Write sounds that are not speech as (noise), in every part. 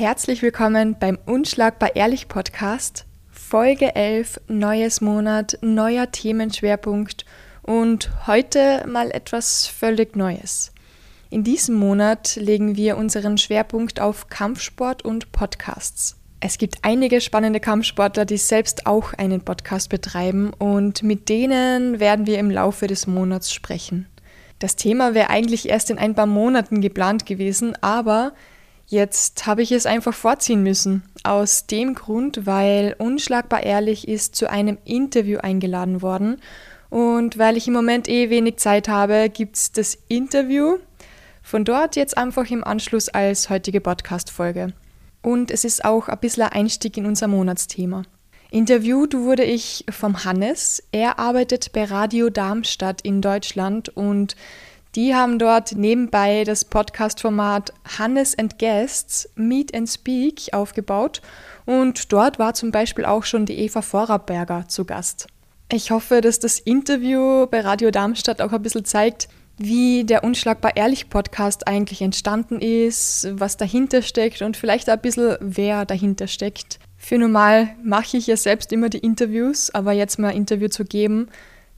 Herzlich willkommen beim Unschlagbar Ehrlich Podcast, Folge 11, neues Monat, neuer Themenschwerpunkt und heute mal etwas völlig Neues. In diesem Monat legen wir unseren Schwerpunkt auf Kampfsport und Podcasts. Es gibt einige spannende Kampfsportler, die selbst auch einen Podcast betreiben und mit denen werden wir im Laufe des Monats sprechen. Das Thema wäre eigentlich erst in ein paar Monaten geplant gewesen, aber jetzt habe ich es einfach vorziehen müssen. Aus dem Grund, weil Unschlagbar Ehrlich ist zu einem Interview eingeladen worden und weil ich im Moment eh wenig Zeit habe, gibt es das Interview von dort jetzt einfach im Anschluss als heutige Podcast-Folge und es ist auch ein bisschen ein Einstieg in unser Monatsthema. Interviewt wurde ich vom Hannes. Er arbeitet bei Radio Darmstadt in Deutschland und die haben dort nebenbei das Podcast-Format Hannes and Guests Meet and Speak aufgebaut und dort war zum Beispiel auch schon die Eva Vorarberger zu Gast. Ich hoffe, dass das Interview bei Radio Darmstadt auch ein bisschen zeigt, wie der Unschlagbar Ehrlich Podcast eigentlich entstanden ist, was dahinter steckt und vielleicht ein bisschen, wer dahinter steckt. Für normal mache ich ja selbst immer die Interviews, aber jetzt mal ein Interview zu geben,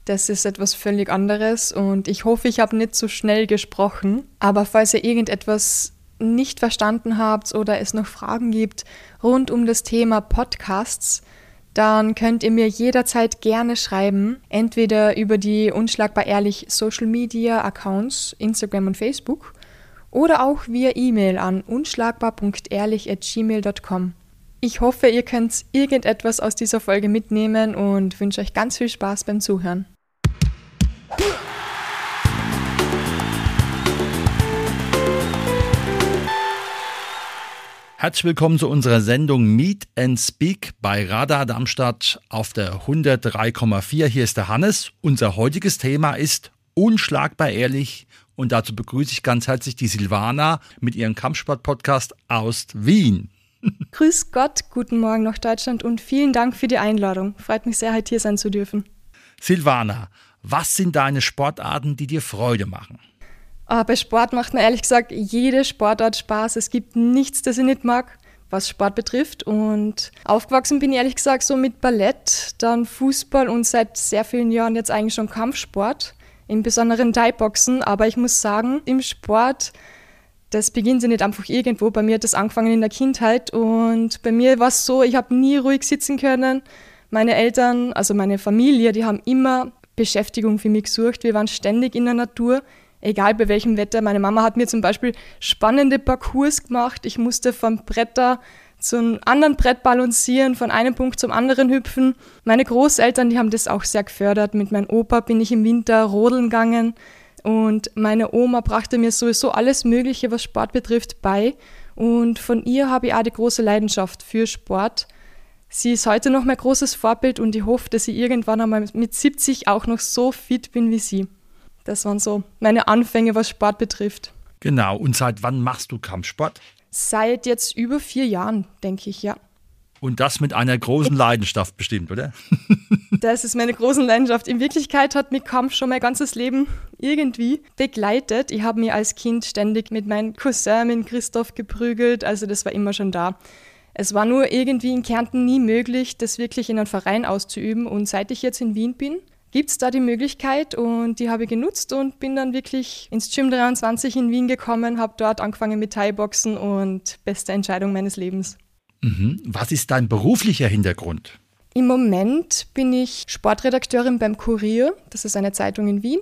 das ist etwas völlig anderes und ich hoffe, ich habe nicht zu so schnell gesprochen. Aber falls ihr irgendetwas nicht verstanden habt oder es noch Fragen gibt rund um das Thema Podcasts, dann könnt ihr mir jederzeit gerne schreiben, entweder über die Unschlagbar Ehrlich Social Media Accounts, Instagram und Facebook, oder auch via E-Mail an unschlagbar.ehrlich.gmail.com. Ich hoffe, ihr könnt irgendetwas aus dieser Folge mitnehmen und wünsche euch ganz viel Spaß beim Zuhören. Herzlich willkommen zu unserer Sendung Meet and Speak bei Radar Darmstadt auf der 103,4. Hier ist der Hannes. Unser heutiges Thema ist unschlagbar ehrlich und dazu begrüße ich ganz herzlich die Silvana mit ihrem Kampfsport-Podcast aus Wien. (laughs) Grüß Gott, guten Morgen nach Deutschland und vielen Dank für die Einladung. Freut mich sehr, heute hier sein zu dürfen. Silvana, was sind deine Sportarten, die dir Freude machen? Aber bei Sport macht mir ehrlich gesagt jede Sportart Spaß. Es gibt nichts, das ich nicht mag, was Sport betrifft. Und aufgewachsen bin ich ehrlich gesagt so mit Ballett, dann Fußball und seit sehr vielen Jahren jetzt eigentlich schon Kampfsport, im besonderen Thai-Boxen. Aber ich muss sagen, im Sport, das beginnt ja nicht einfach irgendwo. Bei mir hat das angefangen in der Kindheit und bei mir war es so, ich habe nie ruhig sitzen können. Meine Eltern, also meine Familie, die haben immer Beschäftigung für mich gesucht. Wir waren ständig in der Natur egal bei welchem Wetter. Meine Mama hat mir zum Beispiel spannende Parcours gemacht. Ich musste vom Bretter zum anderen Brett balancieren, von einem Punkt zum anderen hüpfen. Meine Großeltern, die haben das auch sehr gefördert. Mit meinem Opa bin ich im Winter rodeln gegangen und meine Oma brachte mir sowieso alles Mögliche, was Sport betrifft, bei. Und von ihr habe ich auch die große Leidenschaft für Sport. Sie ist heute noch mein großes Vorbild und ich hoffe, dass ich irgendwann einmal mit 70 auch noch so fit bin wie sie. Das waren so meine Anfänge, was Sport betrifft. Genau. Und seit wann machst du Kampfsport? Seit jetzt über vier Jahren, denke ich, ja. Und das mit einer großen Leidenschaft bestimmt, oder? (laughs) das ist meine große Leidenschaft. In Wirklichkeit hat mich Kampf schon mein ganzes Leben irgendwie begleitet. Ich habe mich als Kind ständig mit meinem Cousin, mit Christoph, geprügelt. Also das war immer schon da. Es war nur irgendwie in Kärnten nie möglich, das wirklich in einem Verein auszuüben. Und seit ich jetzt in Wien bin, gibt es da die Möglichkeit und die habe ich genutzt und bin dann wirklich ins Gym 23 in Wien gekommen, habe dort angefangen mit Thai-Boxen und beste Entscheidung meines Lebens. Mhm. Was ist dein beruflicher Hintergrund? Im Moment bin ich Sportredakteurin beim Kurier, das ist eine Zeitung in Wien.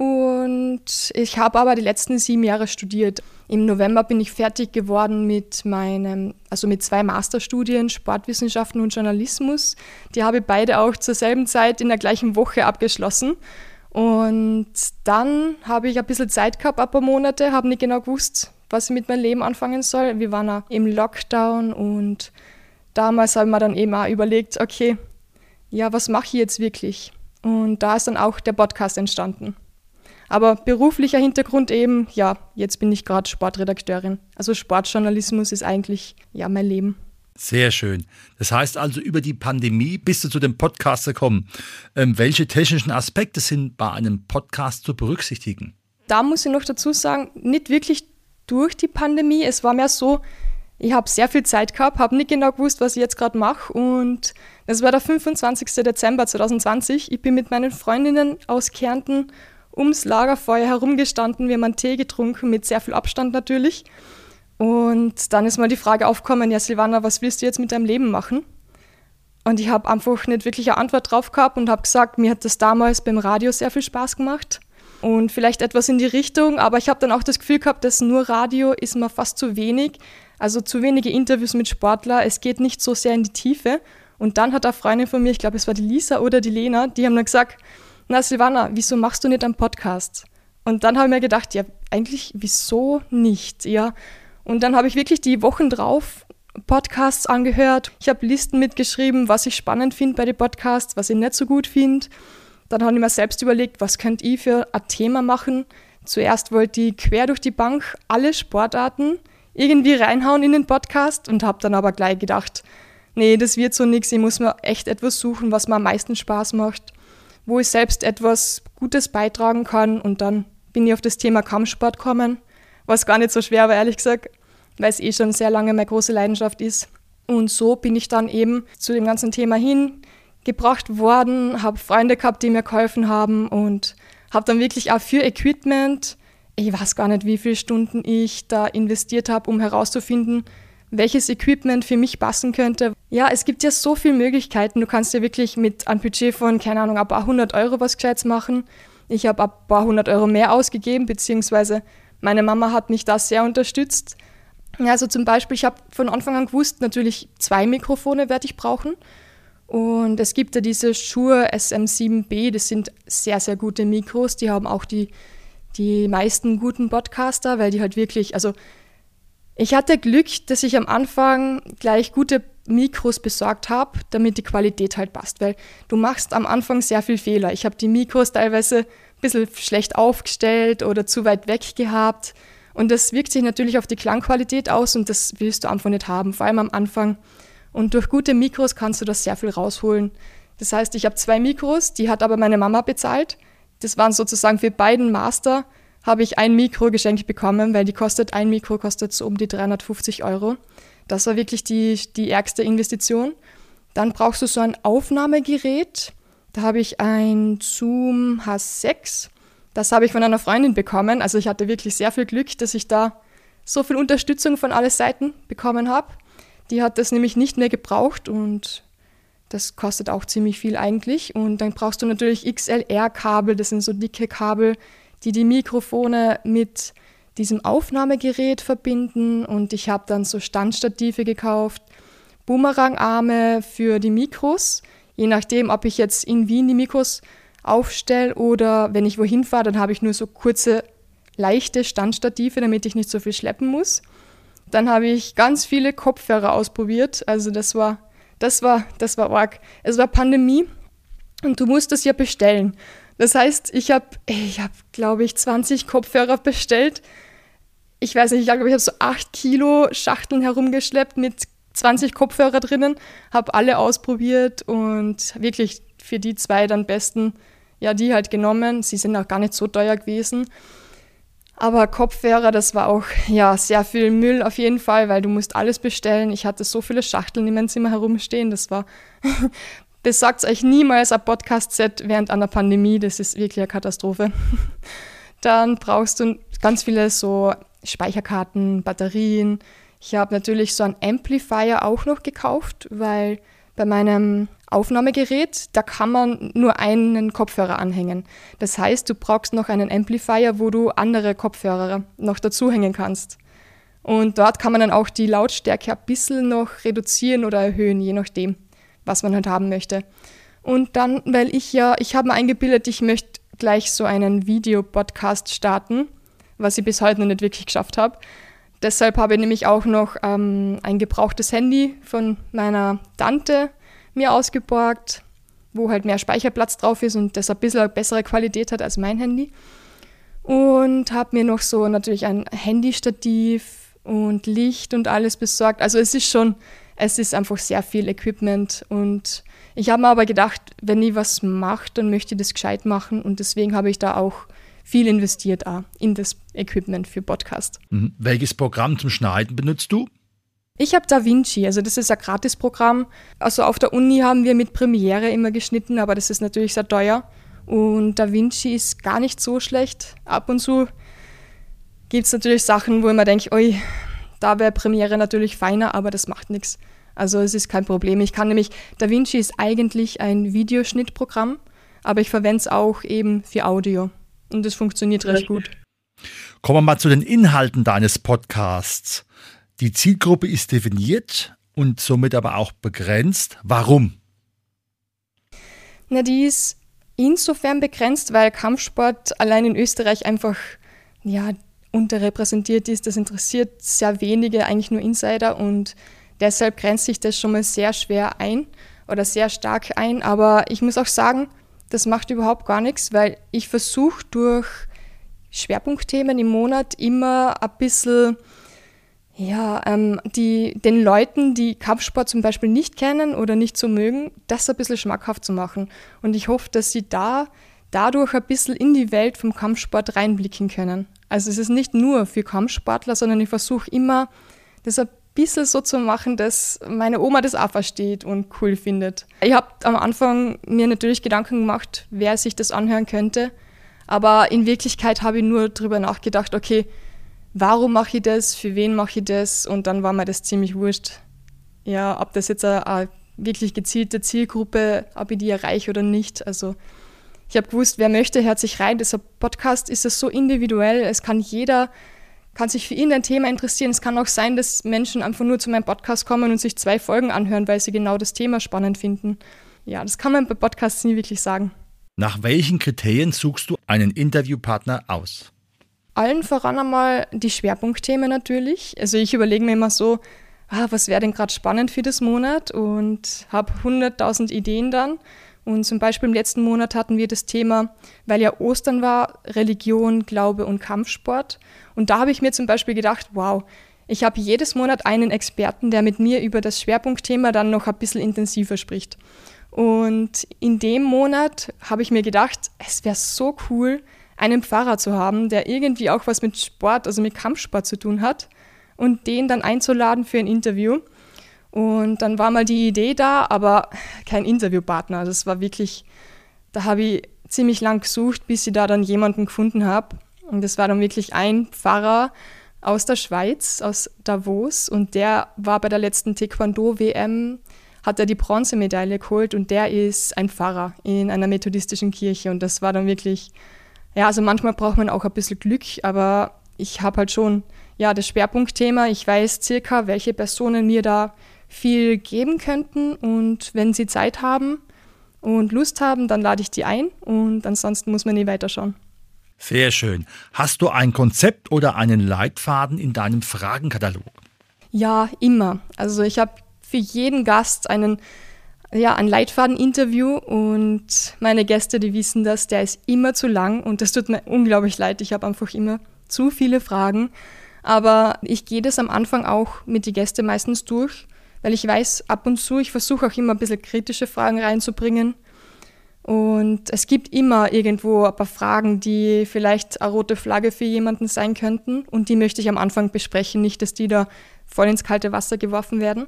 Und ich habe aber die letzten sieben Jahre studiert. Im November bin ich fertig geworden mit meinem, also mit zwei Masterstudien, Sportwissenschaften und Journalismus. Die habe ich beide auch zur selben Zeit in der gleichen Woche abgeschlossen. Und dann habe ich ein bisschen Zeit gehabt, ein paar Monate, habe nicht genau gewusst, was ich mit meinem Leben anfangen soll. Wir waren im Lockdown und damals habe ich mir dann eben auch überlegt, okay, ja, was mache ich jetzt wirklich? Und da ist dann auch der Podcast entstanden. Aber beruflicher Hintergrund eben, ja, jetzt bin ich gerade Sportredakteurin. Also Sportjournalismus ist eigentlich ja mein Leben. Sehr schön. Das heißt also, über die Pandemie bist du zu dem Podcast gekommen. Ähm, welche technischen Aspekte sind bei einem Podcast zu berücksichtigen? Da muss ich noch dazu sagen, nicht wirklich durch die Pandemie. Es war mehr so, Ich habe sehr viel Zeit gehabt, habe nicht genau gewusst, was ich jetzt gerade mache und es war der 25. Dezember 2020. Ich bin mit meinen Freundinnen aus Kärnten ums Lagerfeuer herumgestanden. Wir haben einen Tee getrunken, mit sehr viel Abstand natürlich. Und dann ist mal die Frage aufgekommen, ja Silvana, was willst du jetzt mit deinem Leben machen? Und ich habe einfach nicht wirklich eine Antwort drauf gehabt und habe gesagt, mir hat das damals beim Radio sehr viel Spaß gemacht und vielleicht etwas in die Richtung, aber ich habe dann auch das Gefühl gehabt, dass nur Radio ist mir fast zu wenig, also zu wenige Interviews mit Sportler, es geht nicht so sehr in die Tiefe. Und dann hat eine Freundin von mir, ich glaube es war die Lisa oder die Lena, die haben dann gesagt, na Silvana, wieso machst du nicht einen Podcast? Und dann habe ich mir gedacht, ja, eigentlich, wieso nicht? Ja. Und dann habe ich wirklich die Wochen drauf Podcasts angehört. Ich habe Listen mitgeschrieben, was ich spannend finde bei den Podcasts, was ich nicht so gut finde. Dann habe ich mir selbst überlegt, was könnte ich für ein Thema machen. Zuerst wollte ich quer durch die Bank alle Sportarten irgendwie reinhauen in den Podcast und habe dann aber gleich gedacht, nee, das wird so nichts. Ich muss mir echt etwas suchen, was mir am meisten Spaß macht, wo ich selbst etwas Gutes beitragen kann. Und dann bin ich auf das Thema Kampfsport gekommen, was gar nicht so schwer war, ehrlich gesagt weil es eh schon sehr lange meine große Leidenschaft ist. Und so bin ich dann eben zu dem ganzen Thema hingebracht worden, habe Freunde gehabt, die mir geholfen haben und habe dann wirklich auch für Equipment, ich weiß gar nicht, wie viele Stunden ich da investiert habe, um herauszufinden, welches Equipment für mich passen könnte. Ja, es gibt ja so viele Möglichkeiten. Du kannst ja wirklich mit einem Budget von, keine Ahnung, ein paar hundert Euro was Gescheites machen. Ich habe ein paar hundert Euro mehr ausgegeben, beziehungsweise meine Mama hat mich da sehr unterstützt. Also zum Beispiel, ich habe von Anfang an gewusst, natürlich zwei Mikrofone werde ich brauchen. Und es gibt ja diese Shure SM7B, das sind sehr, sehr gute Mikros. Die haben auch die, die meisten guten Podcaster, weil die halt wirklich, also ich hatte Glück, dass ich am Anfang gleich gute Mikros besorgt habe, damit die Qualität halt passt, weil du machst am Anfang sehr viel Fehler. Ich habe die Mikros teilweise ein bisschen schlecht aufgestellt oder zu weit weg gehabt. Und das wirkt sich natürlich auf die Klangqualität aus und das willst du einfach nicht haben, vor allem am Anfang. Und durch gute Mikros kannst du das sehr viel rausholen. Das heißt, ich habe zwei Mikros, die hat aber meine Mama bezahlt. Das waren sozusagen für beiden Master, habe ich ein Mikro geschenkt bekommen, weil die kostet, ein Mikro kostet so um die 350 Euro. Das war wirklich die, die ärgste Investition. Dann brauchst du so ein Aufnahmegerät. Da habe ich ein Zoom H6 das habe ich von einer Freundin bekommen. Also ich hatte wirklich sehr viel Glück, dass ich da so viel Unterstützung von allen Seiten bekommen habe. Die hat das nämlich nicht mehr gebraucht und das kostet auch ziemlich viel eigentlich. Und dann brauchst du natürlich XLR-Kabel, das sind so dicke Kabel, die die Mikrofone mit diesem Aufnahmegerät verbinden. Und ich habe dann so Standstative gekauft, Boomerang-Arme für die Mikros. Je nachdem, ob ich jetzt in Wien die Mikros aufstelle oder wenn ich wohin fahre, dann habe ich nur so kurze, leichte Standstative, damit ich nicht so viel schleppen muss. Dann habe ich ganz viele Kopfhörer ausprobiert. Also das war, das war, das war arg. Es war Pandemie und du musst das ja bestellen. Das heißt, ich habe, ich habe, glaube ich, 20 Kopfhörer bestellt. Ich weiß nicht, ich glaube, ich habe so 8 Kilo Schachteln herumgeschleppt mit 20 Kopfhörer drinnen, habe alle ausprobiert und wirklich für die zwei dann besten, ja, die halt genommen. Sie sind auch gar nicht so teuer gewesen. Aber Kopfhörer, das war auch ja sehr viel Müll auf jeden Fall, weil du musst alles bestellen. Ich hatte so viele Schachteln in meinem Zimmer herumstehen. Das war (laughs) besorgt euch niemals ein Podcast-Set während einer Pandemie. Das ist wirklich eine Katastrophe. (laughs) Dann brauchst du ganz viele so Speicherkarten, Batterien. Ich habe natürlich so einen Amplifier auch noch gekauft, weil bei meinem Aufnahmegerät, da kann man nur einen Kopfhörer anhängen. Das heißt, du brauchst noch einen Amplifier, wo du andere Kopfhörer noch dazu hängen kannst. Und dort kann man dann auch die Lautstärke ein bisschen noch reduzieren oder erhöhen, je nachdem, was man halt haben möchte. Und dann, weil ich ja, ich habe mir eingebildet, ich möchte gleich so einen Videopodcast starten, was ich bis heute noch nicht wirklich geschafft habe. Deshalb habe ich nämlich auch noch ähm, ein gebrauchtes Handy von meiner Tante mir ausgeborgt, wo halt mehr Speicherplatz drauf ist und das ein bisschen bessere Qualität hat als mein Handy. Und habe mir noch so natürlich ein Handystativ und Licht und alles besorgt. Also es ist schon, es ist einfach sehr viel Equipment und ich habe mir aber gedacht, wenn ich was mache, dann möchte ich das gescheit machen und deswegen habe ich da auch viel investiert auch in das Equipment für Podcast. Mhm. Welches Programm zum Schneiden benutzt du? Ich habe DaVinci, also das ist ein Gratisprogramm. Also auf der Uni haben wir mit Premiere immer geschnitten, aber das ist natürlich sehr teuer. Und DaVinci ist gar nicht so schlecht. Ab und zu gibt es natürlich Sachen, wo ich mir denke, oi, da wäre Premiere natürlich feiner, aber das macht nichts. Also es ist kein Problem. Ich kann nämlich, DaVinci ist eigentlich ein Videoschnittprogramm, aber ich verwende es auch eben für Audio. Und das funktioniert recht gut. Kommen wir mal zu den Inhalten deines Podcasts. Die Zielgruppe ist definiert und somit aber auch begrenzt. Warum? Na, die ist insofern begrenzt, weil Kampfsport allein in Österreich einfach ja, unterrepräsentiert ist. Das interessiert sehr wenige, eigentlich nur Insider und deshalb grenzt sich das schon mal sehr schwer ein oder sehr stark ein. Aber ich muss auch sagen, das macht überhaupt gar nichts, weil ich versuche durch Schwerpunktthemen im Monat immer ein bisschen ja, ähm, die, den Leuten, die Kampfsport zum Beispiel nicht kennen oder nicht so mögen, das ein bisschen schmackhaft zu machen. Und ich hoffe, dass sie da dadurch ein bisschen in die Welt vom Kampfsport reinblicken können. Also es ist nicht nur für Kampfsportler, sondern ich versuche immer, das ein bisschen so zu machen, dass meine Oma das auch versteht und cool findet. Ich habe am Anfang mir natürlich Gedanken gemacht, wer sich das anhören könnte. Aber in Wirklichkeit habe ich nur darüber nachgedacht, okay, warum mache ich das, für wen mache ich das? Und dann war mir das ziemlich wurscht. Ja, ob das jetzt eine, eine wirklich gezielte Zielgruppe, ob ich die erreiche oder nicht. Also ich habe gewusst, wer möchte, hört sich rein. Dieser Podcast ist es so individuell. Es kann jeder, kann sich für ihn ein Thema interessieren. Es kann auch sein, dass Menschen einfach nur zu meinem Podcast kommen und sich zwei Folgen anhören, weil sie genau das Thema spannend finden. Ja, das kann man bei Podcasts nie wirklich sagen. Nach welchen Kriterien suchst du einen Interviewpartner aus? Allen voran einmal die Schwerpunktthemen natürlich. Also ich überlege mir immer so, ah, was wäre denn gerade spannend für das Monat und habe 100.000 Ideen dann. Und zum Beispiel im letzten Monat hatten wir das Thema, weil ja Ostern war, Religion, Glaube und Kampfsport. Und da habe ich mir zum Beispiel gedacht, wow, ich habe jedes Monat einen Experten, der mit mir über das Schwerpunktthema dann noch ein bisschen intensiver spricht. Und in dem Monat habe ich mir gedacht, es wäre so cool, einen Pfarrer zu haben, der irgendwie auch was mit Sport, also mit Kampfsport zu tun hat und den dann einzuladen für ein Interview. Und dann war mal die Idee da, aber kein Interviewpartner. Das war wirklich, da habe ich ziemlich lang gesucht, bis ich da dann jemanden gefunden habe. Und das war dann wirklich ein Pfarrer aus der Schweiz, aus Davos. Und der war bei der letzten Taekwondo-WM hat er die Bronzemedaille geholt und der ist ein Pfarrer in einer methodistischen Kirche und das war dann wirklich, ja, also manchmal braucht man auch ein bisschen Glück, aber ich habe halt schon, ja, das Schwerpunktthema, ich weiß circa, welche Personen mir da viel geben könnten und wenn sie Zeit haben und Lust haben, dann lade ich die ein und ansonsten muss man nie weiterschauen. Sehr schön. Hast du ein Konzept oder einen Leitfaden in deinem Fragenkatalog? Ja, immer. Also ich habe für jeden Gast einen, ja, ein Leitfaden-Interview und meine Gäste, die wissen das, der ist immer zu lang und das tut mir unglaublich leid. Ich habe einfach immer zu viele Fragen. Aber ich gehe das am Anfang auch mit den Gästen meistens durch, weil ich weiß, ab und zu, ich versuche auch immer ein bisschen kritische Fragen reinzubringen. Und es gibt immer irgendwo ein paar Fragen, die vielleicht eine rote Flagge für jemanden sein könnten. Und die möchte ich am Anfang besprechen, nicht, dass die da voll ins kalte Wasser geworfen werden.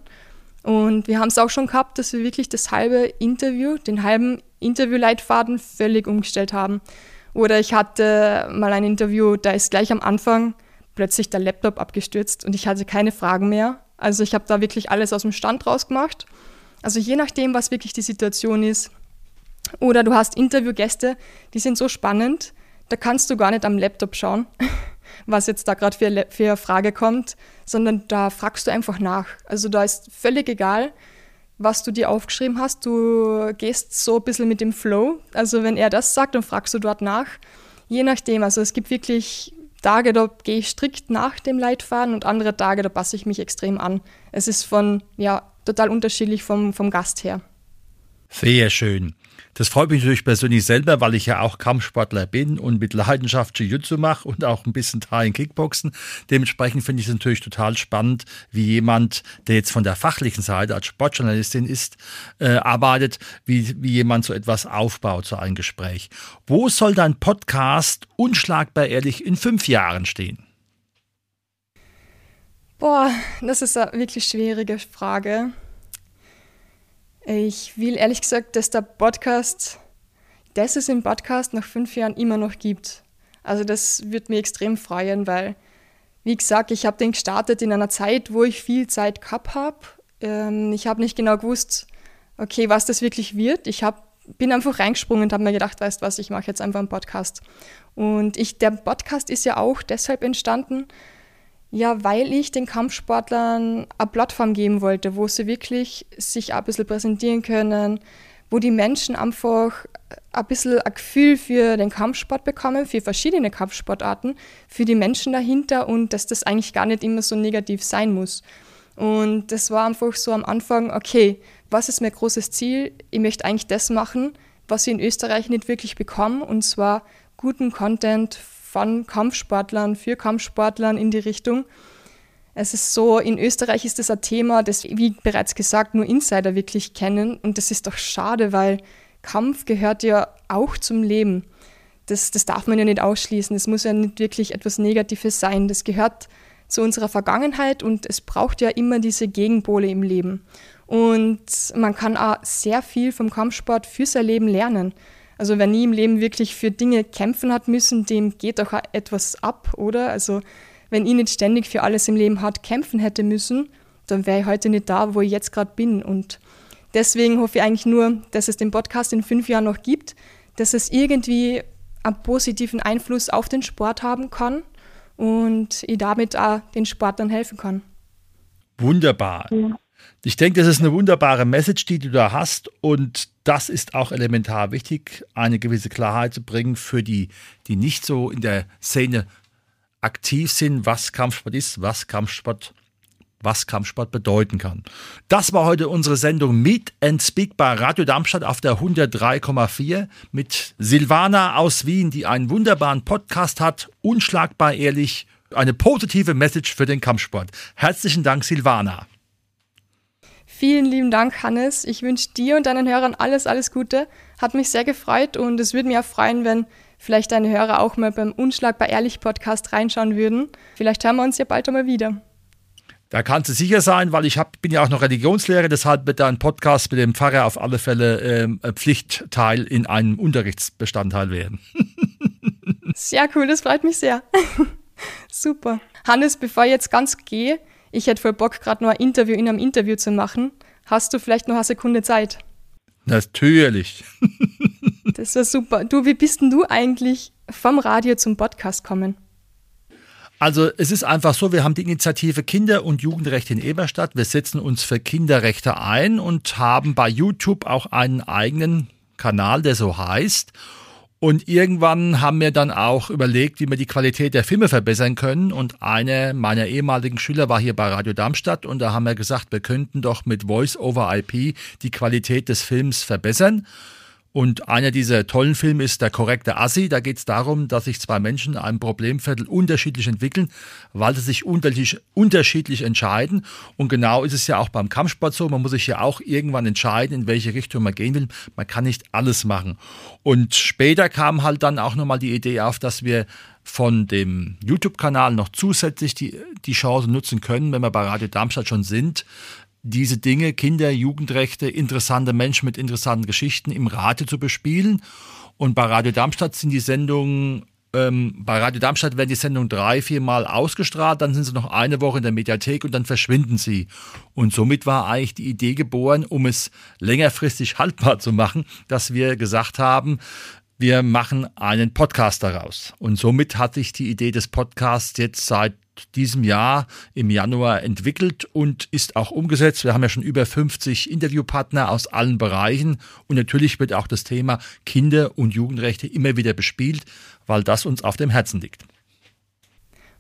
Und wir haben es auch schon gehabt, dass wir wirklich das halbe Interview, den halben Interviewleitfaden völlig umgestellt haben. Oder ich hatte mal ein Interview, da ist gleich am Anfang plötzlich der Laptop abgestürzt und ich hatte keine Fragen mehr. Also ich habe da wirklich alles aus dem Stand rausgemacht. Also je nachdem, was wirklich die Situation ist. Oder du hast Interviewgäste, die sind so spannend, da kannst du gar nicht am Laptop schauen. (laughs) was jetzt da gerade für, für eine Frage kommt, sondern da fragst du einfach nach. Also da ist völlig egal, was du dir aufgeschrieben hast. Du gehst so ein bisschen mit dem Flow. Also wenn er das sagt, dann fragst du dort nach. Je nachdem, also es gibt wirklich Tage, da gehe ich strikt nach dem Leitfaden und andere Tage, da passe ich mich extrem an. Es ist von, ja, total unterschiedlich vom, vom Gast her. Sehr schön. Das freut mich natürlich persönlich selber, weil ich ja auch Kampfsportler bin und mit Leidenschaft Jiu-Jitsu mache und auch ein bisschen Thai Kickboxen. Dementsprechend finde ich es natürlich total spannend, wie jemand, der jetzt von der fachlichen Seite als Sportjournalistin ist, äh, arbeitet, wie, wie jemand so etwas aufbaut, so ein Gespräch. Wo soll dein Podcast unschlagbar ehrlich in fünf Jahren stehen? Boah, das ist eine wirklich schwierige Frage. Ich will ehrlich gesagt, dass der Podcast, dass es im Podcast nach fünf Jahren immer noch gibt. Also das würde mich extrem freuen, weil, wie gesagt, ich habe den gestartet in einer Zeit, wo ich viel Zeit gehabt habe. Ähm, ich habe nicht genau gewusst, okay, was das wirklich wird. Ich hab, bin einfach reingesprungen und habe mir gedacht, weißt was, ich mache jetzt einfach einen Podcast. Und ich, der Podcast ist ja auch deshalb entstanden, ja, weil ich den Kampfsportlern eine Plattform geben wollte, wo sie wirklich sich ein bisschen präsentieren können, wo die Menschen einfach ein bisschen ein Gefühl für den Kampfsport bekommen, für verschiedene Kampfsportarten, für die Menschen dahinter und dass das eigentlich gar nicht immer so negativ sein muss. Und das war einfach so am Anfang, okay, was ist mein großes Ziel? Ich möchte eigentlich das machen, was ich in Österreich nicht wirklich bekomme, und zwar guten Content von Kampfsportlern für Kampfsportlern in die Richtung. Es ist so, in Österreich ist das ein Thema, das, wie bereits gesagt, nur Insider wirklich kennen. Und das ist doch schade, weil Kampf gehört ja auch zum Leben. Das, das darf man ja nicht ausschließen. Es muss ja nicht wirklich etwas Negatives sein. Das gehört zu unserer Vergangenheit und es braucht ja immer diese Gegenpole im Leben. Und man kann auch sehr viel vom Kampfsport für sein Leben lernen. Also wer nie im Leben wirklich für Dinge kämpfen hat müssen, dem geht auch etwas ab, oder? Also wenn ich nicht ständig für alles im Leben hart kämpfen hätte müssen, dann wäre ich heute nicht da, wo ich jetzt gerade bin. Und deswegen hoffe ich eigentlich nur, dass es den Podcast in fünf Jahren noch gibt, dass es irgendwie einen positiven Einfluss auf den Sport haben kann und ich damit auch den Sportlern helfen kann. Wunderbar. Ja. Ich denke, das ist eine wunderbare Message, die du da hast. Und das ist auch elementar wichtig, eine gewisse Klarheit zu bringen für die, die nicht so in der Szene aktiv sind, was Kampfsport ist, was Kampfsport was Kampfsport bedeuten kann. Das war heute unsere Sendung Meet and Speak bei Radio Darmstadt auf der 103,4 mit Silvana aus Wien, die einen wunderbaren Podcast hat, unschlagbar ehrlich, eine positive Message für den Kampfsport. Herzlichen Dank, Silvana. Vielen lieben Dank, Hannes. Ich wünsche dir und deinen Hörern alles, alles Gute. Hat mich sehr gefreut und es würde mich auch freuen, wenn vielleicht deine Hörer auch mal beim Unschlagbar Ehrlich Podcast reinschauen würden. Vielleicht hören wir uns ja bald einmal wieder. Da kannst du sicher sein, weil ich hab, bin ja auch noch Religionslehrer, deshalb wird dein Podcast mit dem Pfarrer auf alle Fälle ähm, Pflichtteil in einem Unterrichtsbestandteil werden. (laughs) sehr cool, das freut mich sehr. (laughs) Super. Hannes, bevor ich jetzt ganz gehe, ich hätte voll Bock, gerade noch ein Interview in einem Interview zu machen. Hast du vielleicht noch eine Sekunde Zeit? Natürlich. (laughs) das war super. Du, wie bist denn du eigentlich vom Radio zum Podcast kommen? Also es ist einfach so, wir haben die Initiative Kinder- und Jugendrechte in Eberstadt. Wir setzen uns für Kinderrechte ein und haben bei YouTube auch einen eigenen Kanal, der so heißt. Und irgendwann haben wir dann auch überlegt, wie wir die Qualität der Filme verbessern können. Und eine meiner ehemaligen Schüler war hier bei Radio Darmstadt und da haben wir gesagt, wir könnten doch mit Voice over IP die Qualität des Films verbessern. Und einer dieser tollen Filme ist Der korrekte Assi. Da geht es darum, dass sich zwei Menschen in einem Problemviertel unterschiedlich entwickeln, weil sie sich unterschiedlich, unterschiedlich entscheiden. Und genau ist es ja auch beim Kampfsport so. Man muss sich ja auch irgendwann entscheiden, in welche Richtung man gehen will. Man kann nicht alles machen. Und später kam halt dann auch nochmal die Idee auf, dass wir von dem YouTube-Kanal noch zusätzlich die, die Chance nutzen können, wenn wir bei Radio Darmstadt schon sind, diese Dinge, Kinder, Jugendrechte, interessante Menschen mit interessanten Geschichten im Radio zu bespielen. Und bei Radio Darmstadt sind die Sendungen, ähm, bei Radio Darmstadt werden die Sendungen drei, viermal ausgestrahlt, dann sind sie noch eine Woche in der Mediathek und dann verschwinden sie. Und somit war eigentlich die Idee geboren, um es längerfristig (laughs) haltbar zu machen, dass wir gesagt haben, wir machen einen Podcast daraus. Und somit hatte ich die Idee des Podcasts jetzt seit diesem Jahr im Januar entwickelt und ist auch umgesetzt. Wir haben ja schon über 50 Interviewpartner aus allen Bereichen und natürlich wird auch das Thema Kinder- und Jugendrechte immer wieder bespielt, weil das uns auf dem Herzen liegt.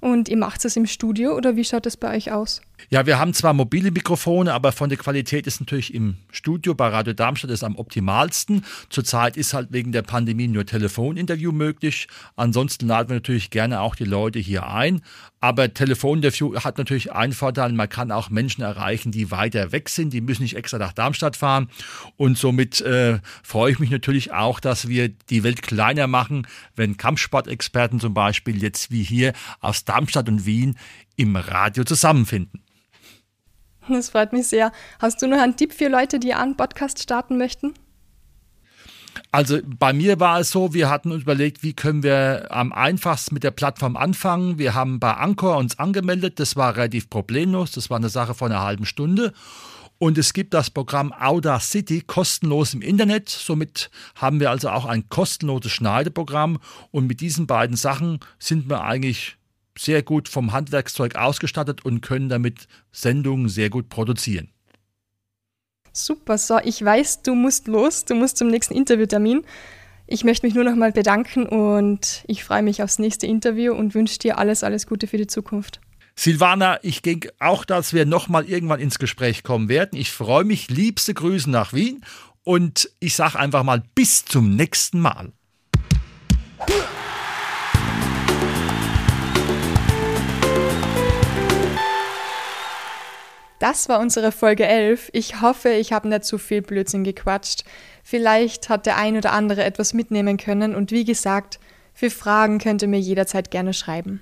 Und ihr macht es im Studio oder wie schaut es bei euch aus? Ja, wir haben zwar mobile Mikrofone, aber von der Qualität ist natürlich im Studio bei Radio Darmstadt ist am optimalsten. Zurzeit ist halt wegen der Pandemie nur Telefoninterview möglich. Ansonsten laden wir natürlich gerne auch die Leute hier ein. Aber Telefoninterview hat natürlich einen Vorteil, man kann auch Menschen erreichen, die weiter weg sind, die müssen nicht extra nach Darmstadt fahren. Und somit äh, freue ich mich natürlich auch, dass wir die Welt kleiner machen, wenn Kampfsportexperten zum Beispiel jetzt wie hier aus Darmstadt und Wien im Radio zusammenfinden. (laughs) Das freut mich sehr. Hast du noch einen Tipp für Leute, die einen Podcast starten möchten? Also bei mir war es so, wir hatten uns überlegt, wie können wir am einfachsten mit der Plattform anfangen. Wir haben bei Anchor uns angemeldet, das war relativ problemlos, das war eine Sache von einer halben Stunde. Und es gibt das Programm Audacity kostenlos im Internet. Somit haben wir also auch ein kostenloses Schneideprogramm. Und mit diesen beiden Sachen sind wir eigentlich sehr gut vom Handwerkszeug ausgestattet und können damit Sendungen sehr gut produzieren. Super, so, ich weiß, du musst los, du musst zum nächsten Interviewtermin. Ich möchte mich nur noch mal bedanken und ich freue mich aufs nächste Interview und wünsche dir alles, alles Gute für die Zukunft. Silvana, ich denke auch, dass wir noch mal irgendwann ins Gespräch kommen werden. Ich freue mich, liebste Grüße nach Wien und ich sage einfach mal bis zum nächsten Mal. Das war unsere Folge 11. Ich hoffe, ich habe nicht zu viel Blödsinn gequatscht. Vielleicht hat der ein oder andere etwas mitnehmen können und wie gesagt, für Fragen könnt ihr mir jederzeit gerne schreiben.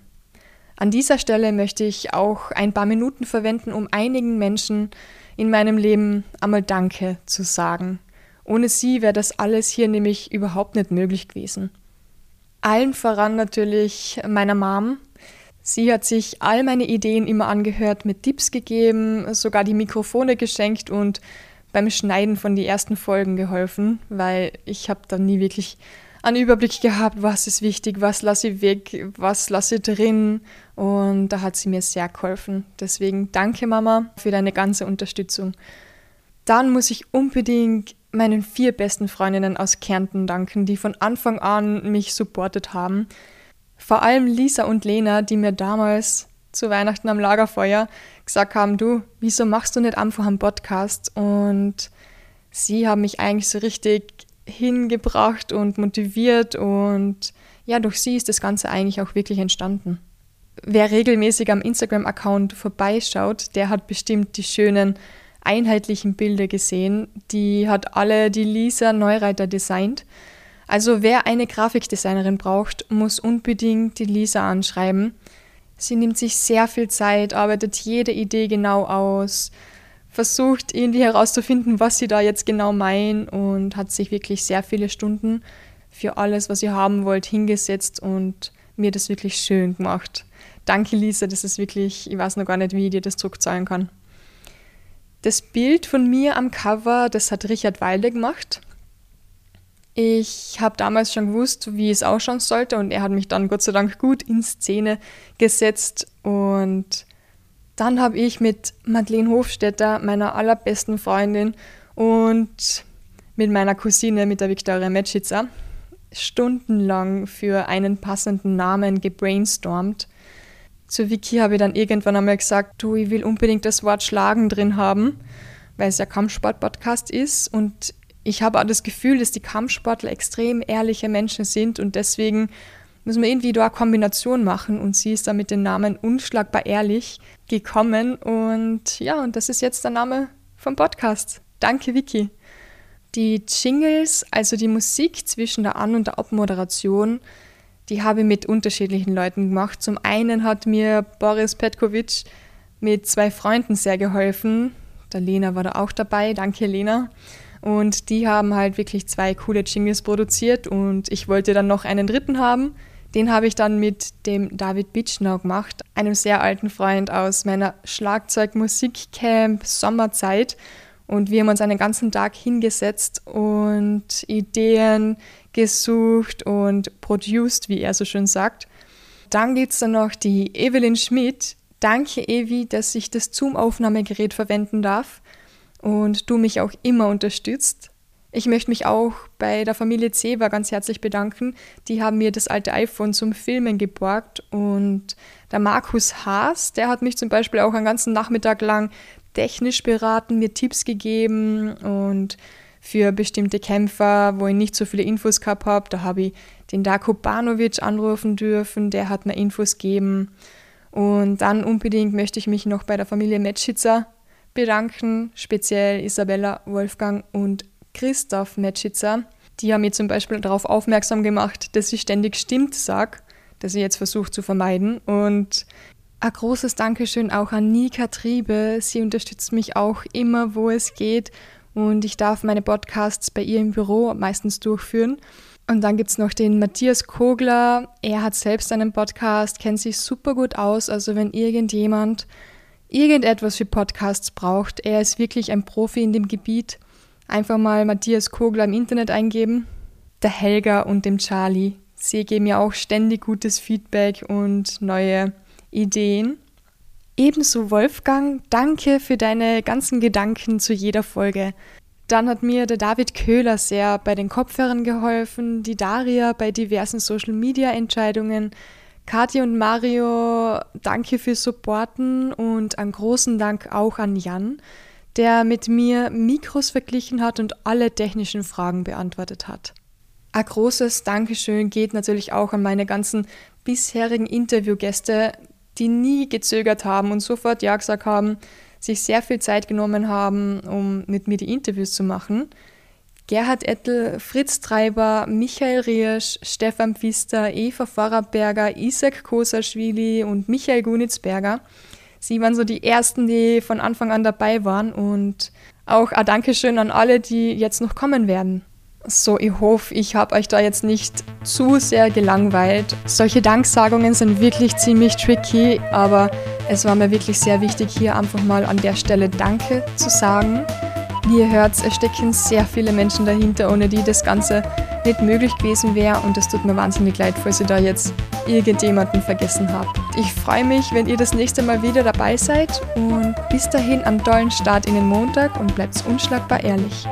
An dieser Stelle möchte ich auch ein paar Minuten verwenden, um einigen Menschen in meinem Leben einmal Danke zu sagen. Ohne sie wäre das alles hier nämlich überhaupt nicht möglich gewesen. Allen voran natürlich meiner Mom, Sie hat sich all meine Ideen immer angehört, mit Tipps gegeben, sogar die Mikrofone geschenkt und beim Schneiden von den ersten Folgen geholfen, weil ich habe dann nie wirklich einen Überblick gehabt, was ist wichtig, was lasse ich weg, was lasse ich drin. Und da hat sie mir sehr geholfen. Deswegen danke Mama für deine ganze Unterstützung. Dann muss ich unbedingt meinen vier besten Freundinnen aus Kärnten danken, die von Anfang an mich supportet haben. Vor allem Lisa und Lena, die mir damals zu Weihnachten am Lagerfeuer gesagt haben, du, wieso machst du nicht einfach einen Podcast? Und sie haben mich eigentlich so richtig hingebracht und motiviert und ja, durch sie ist das Ganze eigentlich auch wirklich entstanden. Wer regelmäßig am Instagram-Account vorbeischaut, der hat bestimmt die schönen einheitlichen Bilder gesehen. Die hat alle die Lisa Neureiter designt. Also wer eine Grafikdesignerin braucht, muss unbedingt die Lisa anschreiben. Sie nimmt sich sehr viel Zeit, arbeitet jede Idee genau aus, versucht irgendwie herauszufinden, was sie da jetzt genau meinen und hat sich wirklich sehr viele Stunden für alles, was ihr haben wollt, hingesetzt und mir das wirklich schön gemacht. Danke, Lisa, das ist wirklich, ich weiß noch gar nicht, wie ich dir das zurückzahlen kann. Das Bild von mir am Cover, das hat Richard Walde gemacht. Ich habe damals schon gewusst, wie es ausschauen sollte und er hat mich dann Gott sei Dank gut in Szene gesetzt und dann habe ich mit Madeleine Hofstetter, meiner allerbesten Freundin und mit meiner Cousine, mit der Viktoria Metschitzer, stundenlang für einen passenden Namen gebrainstormt. Zu Vicky habe ich dann irgendwann einmal gesagt, du, ich will unbedingt das Wort Schlagen drin haben, weil es ja Kampfsport-Podcast ist und ich habe auch das Gefühl, dass die Kampfsportler extrem ehrliche Menschen sind und deswegen müssen wir irgendwie da eine Kombination machen und sie ist da mit dem Namen Unschlagbar Ehrlich gekommen und ja, und das ist jetzt der Name vom Podcast. Danke, Vicky. Die Jingles, also die Musik zwischen der An- und der Abmoderation, die habe ich mit unterschiedlichen Leuten gemacht. Zum einen hat mir Boris Petkovic mit zwei Freunden sehr geholfen. Der Lena war da auch dabei. Danke, Lena. Und die haben halt wirklich zwei coole Jingles produziert und ich wollte dann noch einen dritten haben. Den habe ich dann mit dem David Bitschnau gemacht, einem sehr alten Freund aus meiner Schlagzeugmusikcamp Sommerzeit. Und wir haben uns einen ganzen Tag hingesetzt und Ideen gesucht und produced, wie er so schön sagt. Dann gibt es dann noch die Evelyn Schmidt. Danke, Evi, dass ich das Zoom-Aufnahmegerät verwenden darf und du mich auch immer unterstützt. Ich möchte mich auch bei der Familie Zeber ganz herzlich bedanken. Die haben mir das alte iPhone zum Filmen geborgt und der Markus Haas, der hat mich zum Beispiel auch einen ganzen Nachmittag lang technisch beraten, mir Tipps gegeben und für bestimmte Kämpfer, wo ich nicht so viele Infos gehabt habe, da habe ich den Darko Banovic anrufen dürfen, der hat mir Infos gegeben. Und dann unbedingt möchte ich mich noch bei der Familie Metschitzer bedanken, speziell Isabella, Wolfgang und Christoph Metschitzer. Die haben mir zum Beispiel darauf aufmerksam gemacht, dass ich ständig stimmt sage, dass ich jetzt versuche zu vermeiden. Und Ein großes Dankeschön auch an Nika Triebe. Sie unterstützt mich auch immer, wo es geht. Und ich darf meine Podcasts bei ihr im Büro meistens durchführen. Und dann gibt es noch den Matthias Kogler. Er hat selbst einen Podcast, kennt sich super gut aus. Also wenn irgendjemand irgendetwas für Podcasts braucht, er ist wirklich ein Profi in dem Gebiet. Einfach mal Matthias Kogler im Internet eingeben. Der Helga und dem Charlie. Sie geben mir auch ständig gutes Feedback und neue Ideen. Ebenso Wolfgang, danke für deine ganzen Gedanken zu jeder Folge. Dann hat mir der David Köhler sehr bei den Kopfhörern geholfen, die Daria bei diversen Social-Media-Entscheidungen, Kathi und Mario, danke fürs Supporten und einen großen Dank auch an Jan, der mit mir Mikros verglichen hat und alle technischen Fragen beantwortet hat. Ein großes Dankeschön geht natürlich auch an meine ganzen bisherigen Interviewgäste, die nie gezögert haben und sofort Ja gesagt haben, sich sehr viel Zeit genommen haben, um mit mir die Interviews zu machen. Gerhard Ettel, Fritz Treiber, Michael Riersch, Stefan Pfister, Eva Vorarberger, Isaac Kosaschwili und Michael Gunitzberger. Sie waren so die ersten, die von Anfang an dabei waren und auch ein Dankeschön an alle, die jetzt noch kommen werden. So, ich hoffe, ich habe euch da jetzt nicht zu sehr gelangweilt. Solche Danksagungen sind wirklich ziemlich tricky, aber es war mir wirklich sehr wichtig, hier einfach mal an der Stelle Danke zu sagen. Wie ihr hört, es stecken sehr viele Menschen dahinter, ohne die das Ganze nicht möglich gewesen wäre und es tut mir wahnsinnig leid, falls ihr da jetzt irgendjemanden vergessen habt. Ich freue mich, wenn ihr das nächste Mal wieder dabei seid und bis dahin einen tollen Start in den Montag und bleibt unschlagbar ehrlich.